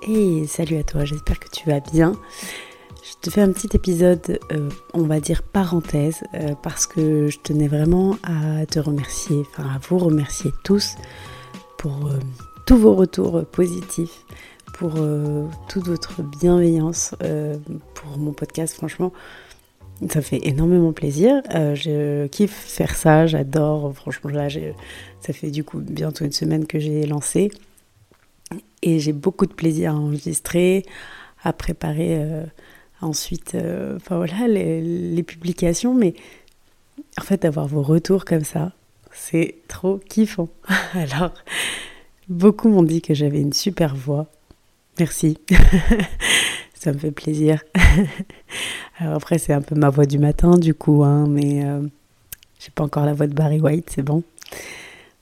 Hey, salut à toi, j'espère que tu vas bien. Je te fais un petit épisode, euh, on va dire parenthèse, euh, parce que je tenais vraiment à te remercier, enfin à vous remercier tous pour euh, tous vos retours positifs, pour toute votre bienveillance pour mon podcast. Franchement, ça fait énormément plaisir. je kiffe faire ça, j'adore. Franchement, là, ça fait du coup bientôt une semaine que j'ai lancé. Et j'ai beaucoup de plaisir à enregistrer, à préparer euh, ensuite euh, enfin voilà, les, publications. Mais en fait, d'avoir vos retours comme ça, c'est trop kiffant. Alors, beaucoup m'ont dit que j'avais une super voix. Merci. ça me fait plaisir. Alors après, c'est un peu ma voix du matin, du coup, hein, mais euh, j'ai pas encore la voix de Barry White, c'est bon.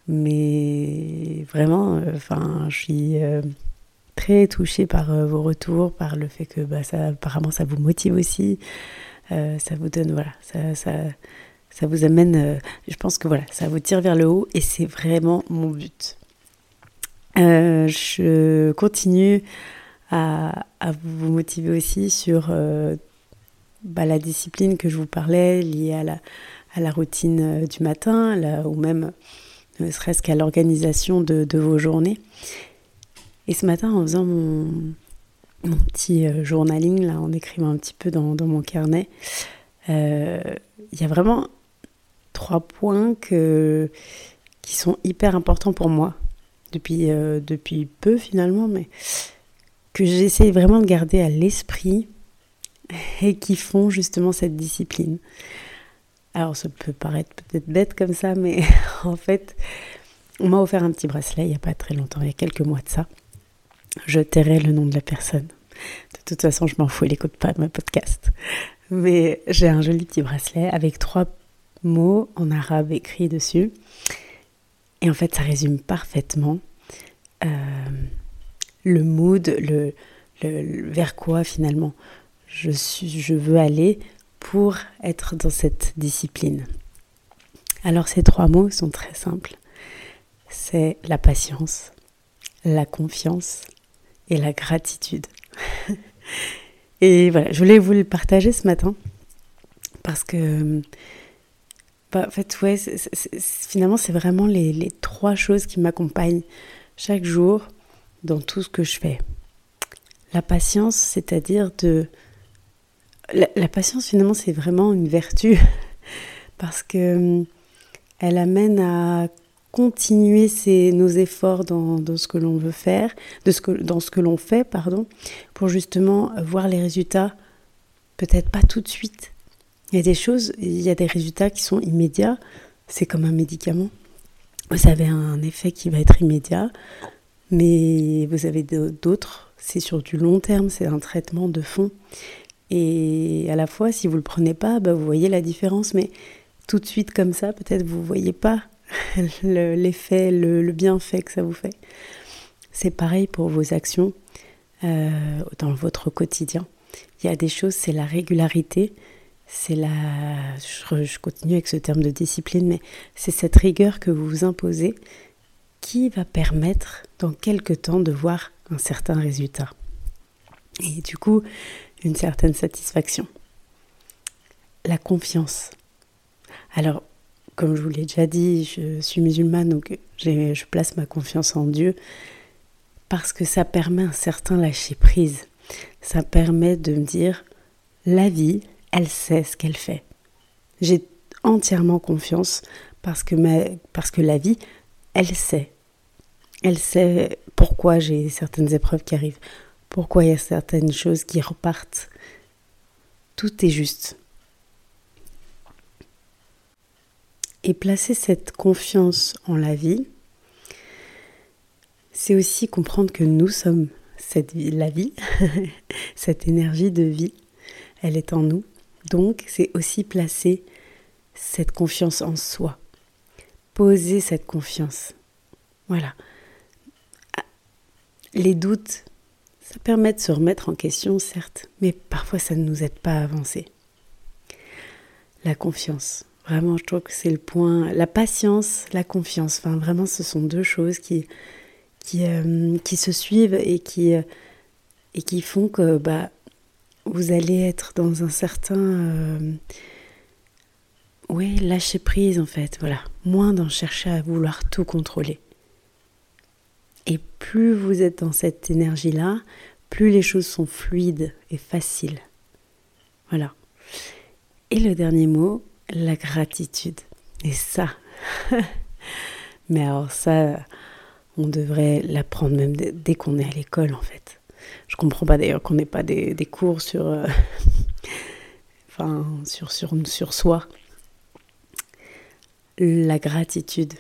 Mais vraiment, euh, enfin, je suis euh, très touchée par euh, vos retours, par le fait que bah, ça, apparemment ça vous motive aussi, ça vous donne, voilà, ça, ça, ça vous amène, je pense que voilà, ça vous tire vers le haut et c'est vraiment mon but. je continue à, à, vous motiver aussi sur bah, la discipline que je vous parlais, liée à la, à la routine du matin, là, ou même ne serait-ce qu'à l'organisation de, vos journées. Et ce matin, en faisant mon, petit euh, journaling, là, en écrivant un petit peu dans, mon carnet, euh, il y a vraiment trois points qui sont hyper importants pour moi depuis, euh, depuis peu finalement, mais que j'essaie vraiment de garder à l'esprit et qui font justement cette discipline. Alors ça peut paraître peut-être bête comme ça, mais en fait, on m'a offert un petit bracelet il n'y a pas très longtemps, il y a quelques mois de ça. Je tairai le nom de la personne. De toute façon, je m'en fous, elle n'écoute pas mon podcast. Mais j'ai un joli petit bracelet avec trois mots en arabe écrits dessus. Et en fait, ça résume parfaitement euh, le mood, le, vers quoi finalement je veux aller pour être dans cette discipline Alors ces trois mots sont très simples. C'est la patience, la confiance et la gratitude. et voilà, je voulais vous le partager ce matin parce que bah, en fait, ouais, finalement, c'est vraiment les, les trois choses qui m'accompagnent chaque jour dans tout ce que je fais. La patience, c'est-à-dire de la, patience, finalement, c'est vraiment une vertu parce que hum, elle amène à continuer nos efforts dans, ce que l'on veut faire, dans ce que l'on fait, pardon, pour justement voir les résultats, peut-être pas tout de suite. Il y a des choses, il y a des résultats qui sont immédiats, c'est comme un médicament. Vous avez un effet qui va être immédiat, mais vous avez d'autres, c'est sur du long terme, c'est un traitement de fond. Et à la fois, si vous le prenez pas, bah, vous voyez la différence, mais tout de suite comme ça, peut-être vous voyez pas l'effet, le, bienfait que ça vous fait. C'est pareil pour vos actions euh, dans votre quotidien. Il y a des choses, c'est la régularité, c'est la... Je, je, continue avec ce terme de discipline, mais c'est cette rigueur que vous vous imposez qui va permettre dans quelques temps de voir un certain résultat. Et du coup, une certaine satisfaction. La confiance. Alors, comme je vous l'ai déjà dit, je suis musulmane, donc je place ma confiance en Dieu parce que ça permet un certain lâcher prise. Ça permet de me dire, la vie, elle sait ce qu'elle fait. J'ai entièrement confiance parce que, parce que la vie, elle sait. Elle sait pourquoi j'ai certaines épreuves qui arrivent, pourquoi il y a certaines choses qui repartent. Tout est juste. Et placer cette confiance en la vie, c'est aussi comprendre que nous sommes la vie, cette énergie de vie, elle est en nous. Donc c'est aussi placer cette confiance en soi, poser cette confiance. Voilà. Les doutes, ça permet de se remettre en question, certes, mais parfois ça ne nous aide pas à avancer. La confiance. Vraiment, je trouve que c'est le point. La patience, la confiance. Enfin, vraiment, ce sont deux choses qui, qui, euh, qui se suivent et qui, euh, et qui font que bah, vous allez être dans un certain... Euh, oui, lâcher prise en fait, voilà. Moins d'en chercher à vouloir tout contrôler. Et plus vous êtes dans cette énergie-là, plus les choses sont fluides et faciles. Voilà. Et le dernier mot, la gratitude. Et ça, mais alors ça, on devrait l'apprendre même dès qu'on est à l'école en fait. Je comprends pas d'ailleurs qu'on n'ait pas des, cours sur, euh, enfin, sur, soi. La gratitude.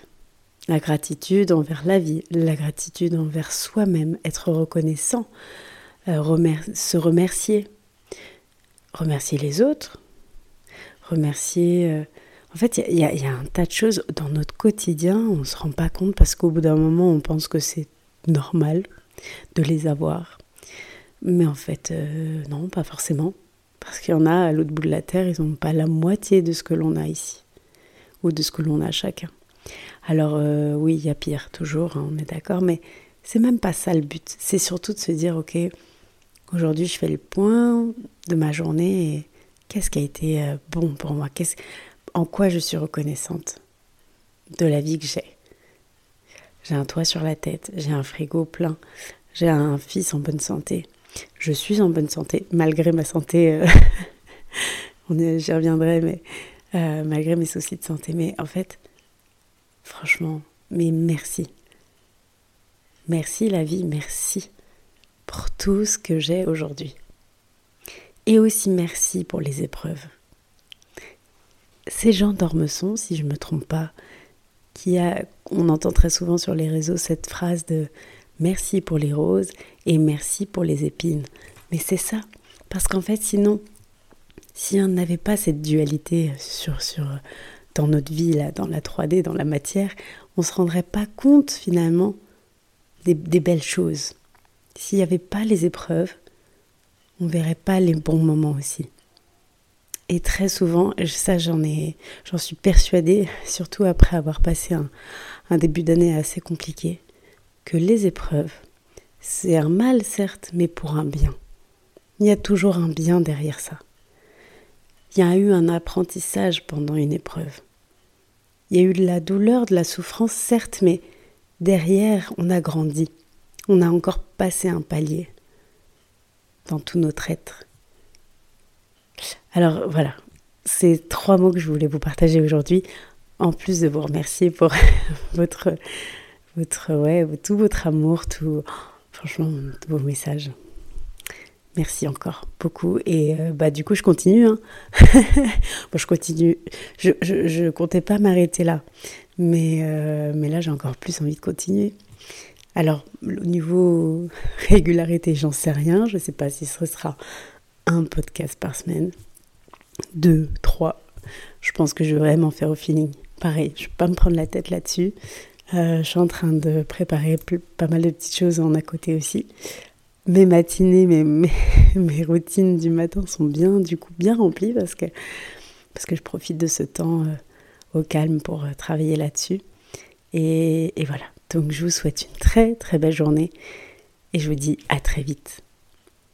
La gratitude envers la vie, la gratitude envers soi-même, être reconnaissant, euh, se remercier, remercier les autres, remercier... Euh, en fait, il y, a un tas de choses dans notre quotidien, on ne se rend pas compte parce qu'au bout d'un moment, on pense que c'est normal de les avoir. Mais en fait, euh, non, pas forcément. Parce qu'il y en a à l'autre bout de la Terre, ils n'ont pas la moitié de ce que l'on a ici, ou de ce que l'on a chacun. Alors euh, oui, il y a pire, toujours, hein, on est d'accord, mais c'est même pas ça le but. C'est surtout de se dire, ok, aujourd'hui je fais le point de ma journée et qu'est-ce qui a été euh, bon pour moi? En quoi je suis reconnaissante de la vie que j'ai? J'ai un toit sur la tête, j'ai un frigo plein, j'ai un fils en bonne santé. Je suis en bonne santé, malgré ma santé. Euh, j'y reviendrai, mais malgré mes soucis de santé. Mais en fait, franchement, mais merci. Merci la vie, merci pour tout ce que j'ai aujourd'hui. Et aussi merci pour les épreuves. Ces gens d'Ormesson, si je ne me trompe pas, qui a, on entend très souvent sur les réseaux cette phrase de merci pour les roses et merci pour les épines. Mais c'est ça, parce qu'en fait, sinon, si on n'avait pas cette dualité sur, sur, dans notre vie, là, dans la 3D, dans la matière, on ne se rendrait pas compte finalement des, belles choses. S'il n'y avait pas les épreuves, on verrait pas les bons moments aussi. Et très souvent, ça j'en j'en suis persuadée, surtout après avoir passé un, un début d'année assez compliqué, que les épreuves, c'est un mal certes, mais pour un bien. Il y a toujours un bien derrière ça. Il y a eu un apprentissage pendant une épreuve. Il y a eu de la douleur, de la souffrance, certes, mais derrière, on a grandi. On a encore passé un palier dans tout notre être. Alors voilà, c'est trois mots que je voulais vous partager aujourd'hui, en plus de vous remercier pour votre votre, ouais, tout votre amour, tout, franchement, vos messages. Merci encore beaucoup. Et euh, bah, du coup, je continue. Hein. bon, je continue. Je, je, je comptais pas m'arrêter là. Mais, euh, mais là, j'ai encore plus envie de continuer. Alors, au niveau régularité, j'en sais rien. Je ne sais pas si ce sera un podcast par semaine, deux, trois. Je pense que je vais vraiment faire au feeling. Pareil, je ne vais pas me prendre la tête là-dessus. Euh, je suis en train de préparer pas mal de petites choses en à côté aussi. Mes matinées, mes, routines du matin sont bien, du coup, bien remplies parce que, parce que je profite de ce temps euh, au calme pour euh, travailler là-dessus. Et, et voilà. Donc, je vous souhaite une très, très belle journée et je vous dis à très vite.